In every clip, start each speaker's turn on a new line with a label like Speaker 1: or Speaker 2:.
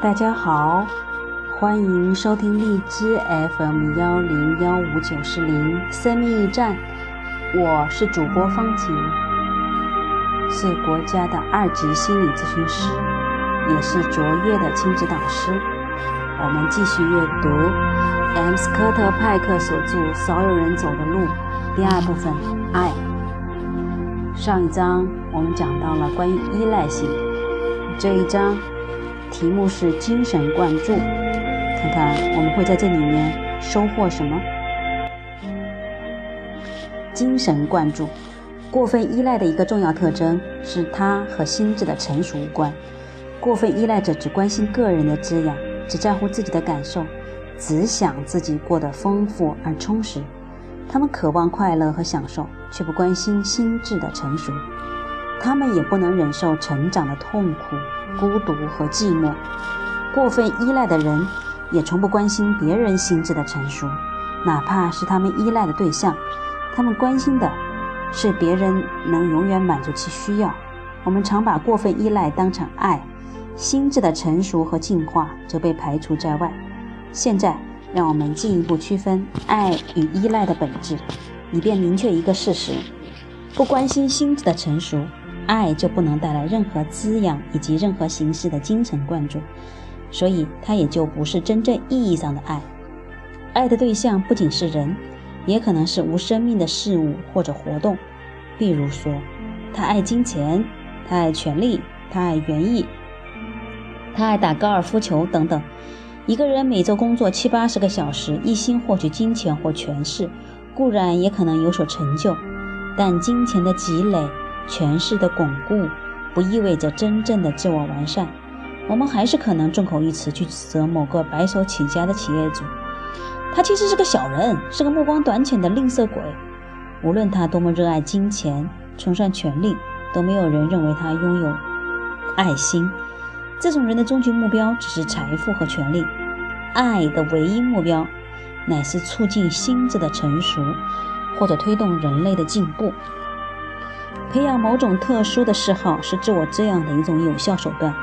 Speaker 1: 大家好，欢迎收听荔枝 FM 幺零幺五九四零生命驿站，我是主播方晴，是国家的二级心理咨询师，也是卓越的亲子导师。我们继续阅读 M 斯科特派克所著《少有人走的路》第二部分“爱”。上一章我们讲到了关于依赖性，这一章。题目是精神灌注，看看我们会在这里面收获什么？精神灌注，过分依赖的一个重要特征是它和心智的成熟无关。过分依赖者只关心个人的滋养，只在乎自己的感受，只想自己过得丰富而充实。他们渴望快乐和享受，却不关心心智的成熟。他们也不能忍受成长的痛苦、孤独和寂寞。过分依赖的人也从不关心别人心智的成熟，哪怕是他们依赖的对象。他们关心的是别人能永远满足其需要。我们常把过分依赖当成爱，心智的成熟和进化则被排除在外。现在，让我们进一步区分爱与依赖的本质，以便明确一个事实：不关心心智的成熟。爱就不能带来任何滋养以及任何形式的精神灌注，所以它也就不是真正意义上的爱。爱的对象不仅是人，也可能是无生命的事物或者活动。比如说，他爱金钱，他爱权力，他爱园艺，他爱打高尔夫球等等。一个人每周工作七八十个小时，一心获取金钱或权势，固然也可能有所成就，但金钱的积累。权势的巩固不意味着真正的自我完善，我们还是可能众口一词去指责某个白手起家的企业主，他其实是个小人，是个目光短浅的吝啬鬼。无论他多么热爱金钱、崇尚权力，都没有人认为他拥有爱心。这种人的终极目标只是财富和权力，爱的唯一目标乃是促进心智的成熟，或者推动人类的进步。培养某种特殊的嗜好是自我滋养的一种有效手段。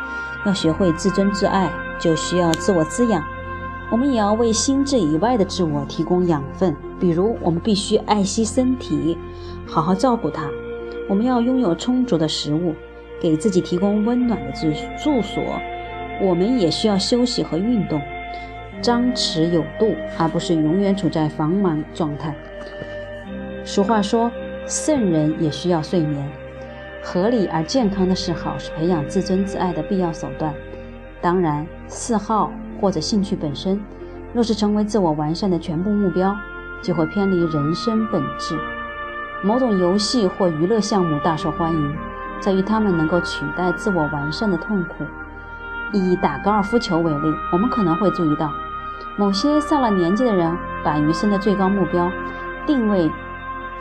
Speaker 1: 要学会自尊自爱，就需要自我滋养。我们也要为心智以外的自我提供养分，比如我们必须爱惜身体，好好照顾它。我们要拥有充足的食物，给自己提供温暖的住住所。我们也需要休息和运动，张弛有度，而不是永远处在繁忙状态。俗话说。圣人也需要睡眠，合理而健康的嗜好是培养自尊自爱的必要手段。当然，嗜好或者兴趣本身，若是成为自我完善的全部目标，就会偏离人生本质。某种游戏或娱乐项目大受欢迎，在于它们能够取代自我完善的痛苦。以打高尔夫球为例，我们可能会注意到，某些上了年纪的人把余生的最高目标定位。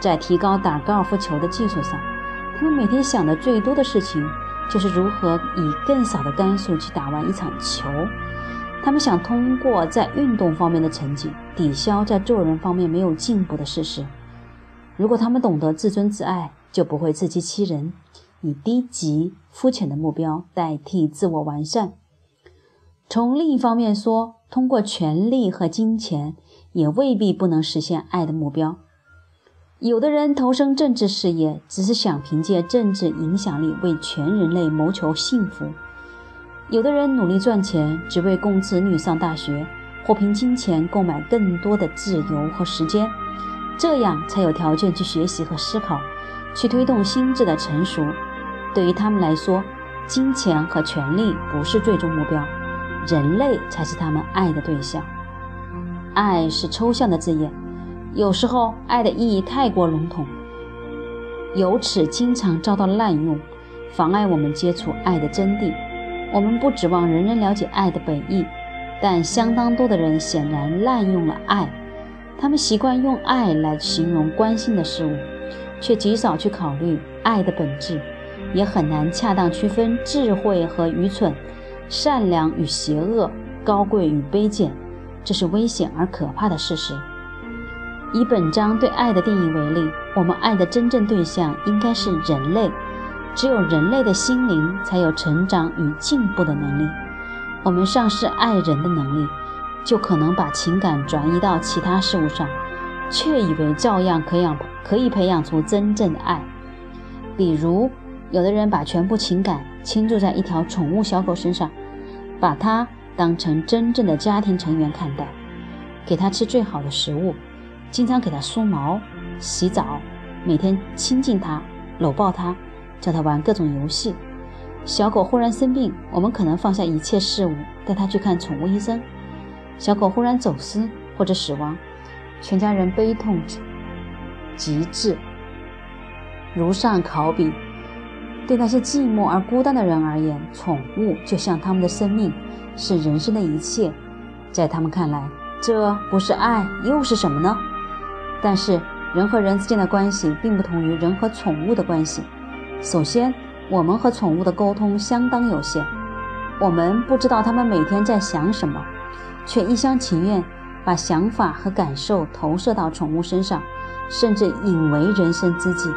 Speaker 1: 在提高打高尔夫球的技术上，他们每天想的最多的事情就是如何以更少的杆数去打完一场球。他们想通过在运动方面的成绩抵消在做人方面没有进步的事实。如果他们懂得自尊自爱，就不会自欺欺人，以低级、肤浅的目标代替自我完善。从另一方面说，通过权力和金钱也未必不能实现爱的目标。有的人投身政治事业，只是想凭借政治影响力为全人类谋求幸福；有的人努力赚钱，只为供子女上大学，或凭金钱购买更多的自由和时间，这样才有条件去学习和思考，去推动心智的成熟。对于他们来说，金钱和权力不是最终目标，人类才是他们爱的对象。爱是抽象的字眼。有时候，爱的意义太过笼统，由此经常遭到滥用，妨碍我们接触爱的真谛。我们不指望人人了解爱的本意，但相当多的人显然滥用了爱。他们习惯用爱来形容关心的事物，却极少去考虑爱的本质，也很难恰当区分智慧和愚蠢、善良与邪恶、高贵与卑贱。这是危险而可怕的事实。以本章对爱的定义为例，我们爱的真正对象应该是人类。只有人类的心灵才有成长与进步的能力。我们丧失爱人的能力，就可能把情感转移到其他事物上，却以为照样可养可以培养出真正的爱。比如，有的人把全部情感倾注在一条宠物小狗身上，把它当成真正的家庭成员看待，给它吃最好的食物，经常给它梳毛、洗澡，每天亲近它、搂抱它，叫它玩各种游戏。小狗忽然生病，我们可能放下一切事物，带它去看宠物医生。小狗忽然走失或者死亡，全家人悲痛极致。如上考比，对那些寂寞而孤单的人而言，宠物就像他们的生命，是人生的一切。在他们看来，这不是爱又是什么呢？但是，人和人之间的关系并不同于人和宠物的关系。首先，我们和宠物的沟通相当有限，我们不知道它们每天在想什么，却一厢情愿把想法和感受投射到宠物身上，甚至引为人生知己。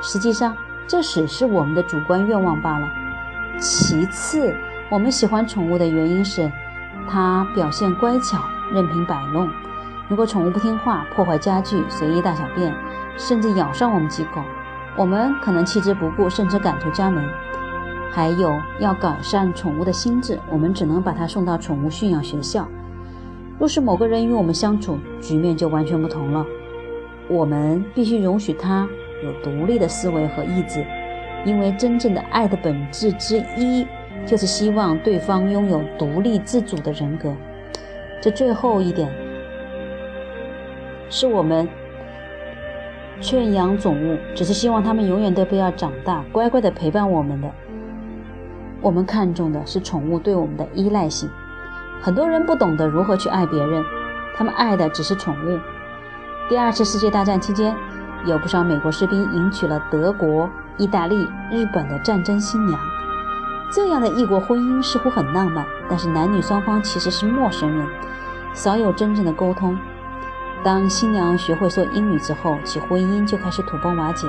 Speaker 1: 实际上，这只是我们的主观愿望罢了。其次，我们喜欢宠物的原因是，它表现乖巧，任凭摆弄。如果宠物不听话，破坏家具，随意大小便，甚至咬伤我们几口。我们可能弃之不顾，甚至赶出家门。还有要改善宠物的心智，我们只能把它送到宠物驯养学校。若是某个人与我们相处，局面就完全不同了。我们必须容许他有独立的思维和意志，因为真正的爱的本质之一，就是希望对方拥有独立自主的人格。这最后一点，是我们。劝养宠物，只是希望它们永远都不要长大，乖乖地陪伴我们的。我们看重的是宠物对我们的依赖性。很多人不懂得如何去爱别人，他们爱的只是宠物。第二次世界大战期间，有不少美国士兵迎娶了德国、意大利、日本的战争新娘。这样的异国婚姻似乎很浪漫，但是男女双方其实是陌生人，少有真正的沟通。当新娘学会说英语之后，其婚姻就开始土崩瓦解。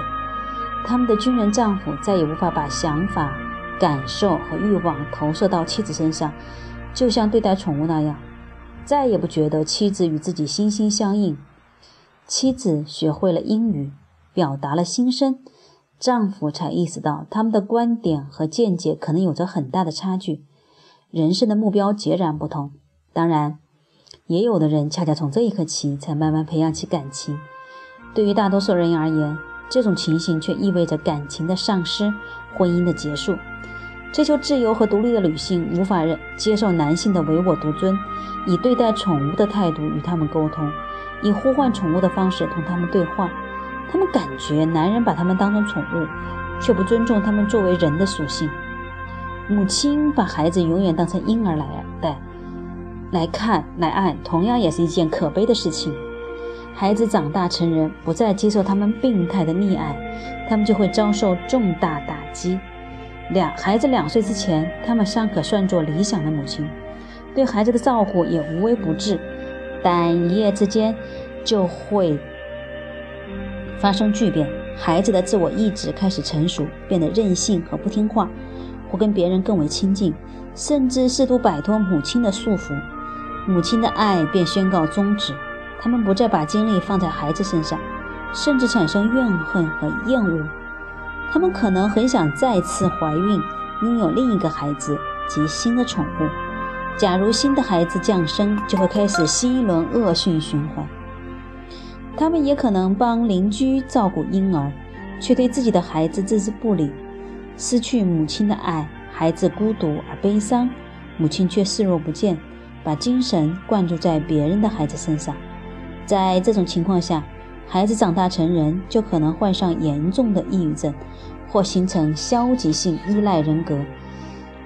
Speaker 1: 他们的军人丈夫再也无法把想法、感受和欲望投射到妻子身上，就像对待宠物那样，再也不觉得妻子与自己心心相印。妻子学会了英语，表达了心声，丈夫才意识到他们的观点和见解可能有着很大的差距，人生的目标截然不同。当然。也有的人恰恰从这一刻起才慢慢培养起感情。对于大多数人而言，这种情形却意味着感情的丧失、婚姻的结束。追求自由和独立的女性无法忍接受男性的唯我独尊，以对待宠物的态度与他们沟通，以呼唤宠物的方式同他们对话。他们感觉男人把他们当成宠物，却不尊重他们作为人的属性。母亲把孩子永远当成婴儿来待。来看来爱，同样也是一件可悲的事情。孩子长大成人，不再接受他们病态的溺爱，他们就会遭受重大打击。两孩子两岁之前，他们尚可算作理想的母亲，对孩子的照顾也无微不至，但一夜之间就会发生巨变，孩子的自我意志开始成熟，变得任性和不听话，或跟别人更为亲近，甚至试图摆脱母亲的束缚。母亲的爱便宣告终止，他们不再把精力放在孩子身上，甚至产生怨恨和厌恶。他们可能很想再次怀孕，拥有另一个孩子及新的宠物。假如新的孩子降生，就会开始新一轮恶性循环。他们也可能帮邻居照顾婴儿，却对自己的孩子置之不理。失去母亲的爱，孩子孤独而悲伤，母亲却视若不见。把精神灌注在别人的孩子身上，在这种情况下，孩子长大成人就可能患上严重的抑郁症，或形成消极性依赖人格。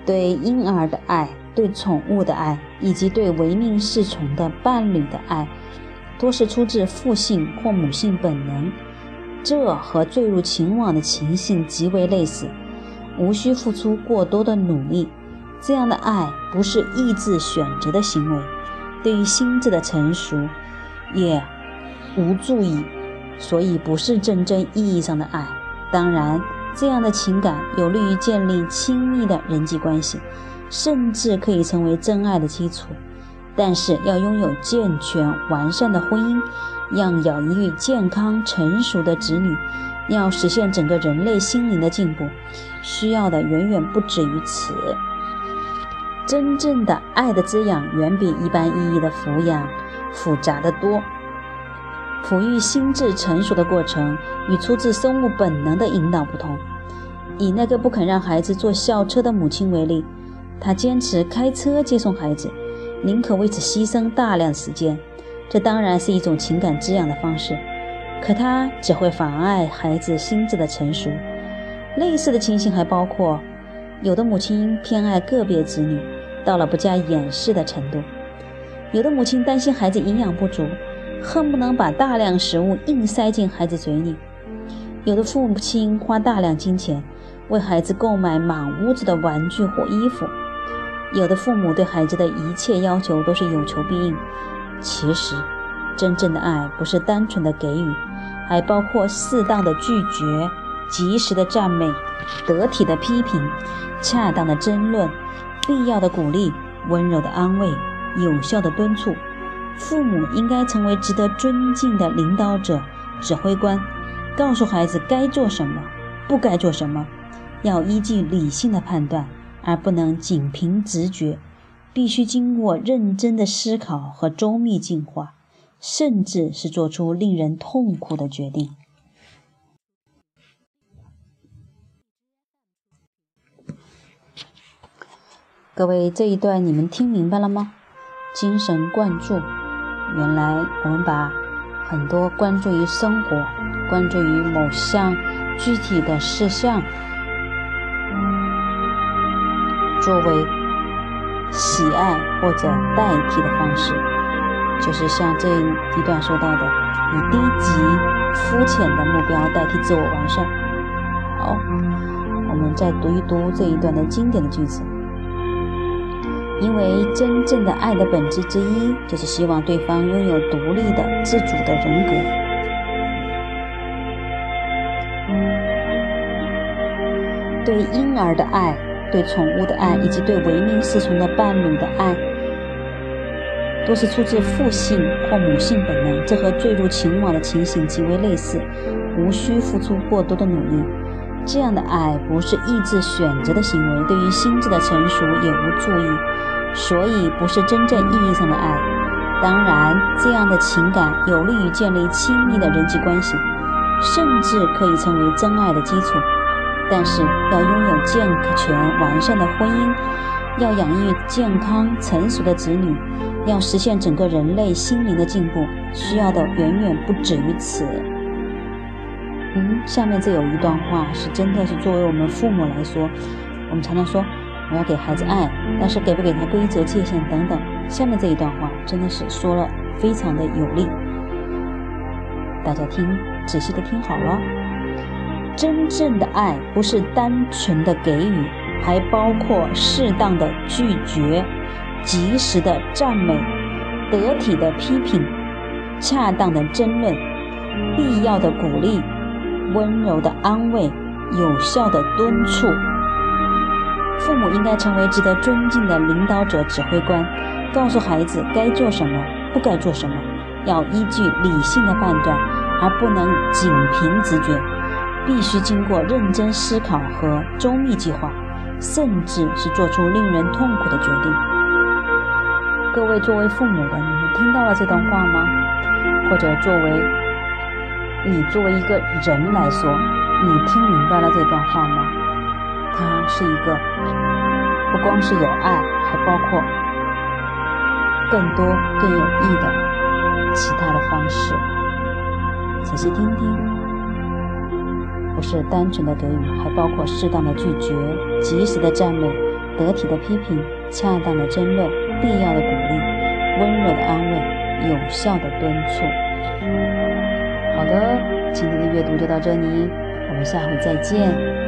Speaker 1: 对婴儿的爱、对宠物的爱，以及对唯命是从的伴侣的爱，多是出自父性或母性本能。这和坠入情网的情形极为类似，无需付出过多的努力。这样的爱不是意志选择的行为，对于心智的成熟也无助益，所以不是真正意义上的爱。当然，这样的情感有利于建立亲密的人际关系，甚至可以成为真爱的基础。但是，要拥有健全完善的婚姻，要养育健康成熟的子女，要实现整个人类心灵的进步，需要的远远不止于此。真正的爱的滋养，远比一般意义的抚养复杂的多。抚育心智成熟的过程，与出自生物本能的引导不同。以那个不肯让孩子坐校车的母亲为例，她坚持开车接送孩子。宁可为此牺牲大量时间，这当然是一种情感滋养的方式，可它只会妨碍孩子心智的成熟。类似的情形还包括，有的母亲偏爱个别子女，到了不加掩饰的程度；有的母亲担心孩子营养不足，恨不能把大量食物硬塞进孩子嘴里；有的父母亲花大量金钱为孩子购买满屋子的玩具或衣服。有的父母对孩子的一切要求都是有求必应。其实，真正的爱不是单纯的给予，还包括适当的拒绝、及时的赞美、得体的批评、恰当的争论、必要的鼓励、温柔的安慰、有效的敦促。父母应该成为值得尊敬的领导者、指挥官，告诉孩子该做什么，不该做什么，要依据理性的判断。而不能仅凭直觉，必须经过认真的思考和周密进化，甚至是做出令人痛苦的决定。各位，这一段你们听明白了吗？精神灌注，原来我们把很多关注于生活、关注于某项具体的事项。作为喜爱或者代替的方式，就是像这一段说到的，以低级、肤浅的目标代替自我完善。好，我们再读一读这一段的经典的句子。因为真正的爱的本质之一，就是希望对方拥有独立的、自主的人格。对婴儿的爱。对宠物的爱，以及对唯命是从的伴侣的爱，都是出自父性或母性本能。这和坠入情网的情形极为类似，无需付出过多的努力。这样的爱不是意志选择的行为，对于心智的成熟也无助益，所以不是真正意义上的爱。当然，这样的情感有利于建立亲密的人际关系，甚至可以成为真爱的基础。但是要拥有健全完善的婚姻，要养育健康成熟的子女，要实现整个人类心灵的进步，需要的远远不止于此。嗯，下面这有一段话是真的是作为我们父母来说，我们常常说我要给孩子爱，但是给不给他规则界限等等。下面这一段话真的是说了非常的有力，大家听仔细的听好了。真正的爱不是单纯的给予，还包括适当的拒绝、及时的赞美、得体的批评、恰当的争论、必要的鼓励、温柔的安慰、有效的敦促。父母应该成为值得尊敬的领导者、指挥官，告诉孩子该做什么、不该做什么，要依据理性的判断，而不能仅凭直觉。必须经过认真思考和周密计划，甚至是做出令人痛苦的决定。各位作为父母的，你们听到了这段话吗？或者作为你作为一个人来说，你听明白了这段话吗？它是一个不光是有爱，还包括更多更有益的其他的方式。仔细听听。不是单纯的给予，还包括适当的拒绝、及时的赞美、得体的批评、恰当的争论、必要的鼓励、温柔的安慰、有效的敦促。好的，今天的阅读就到这里，我们下回再见。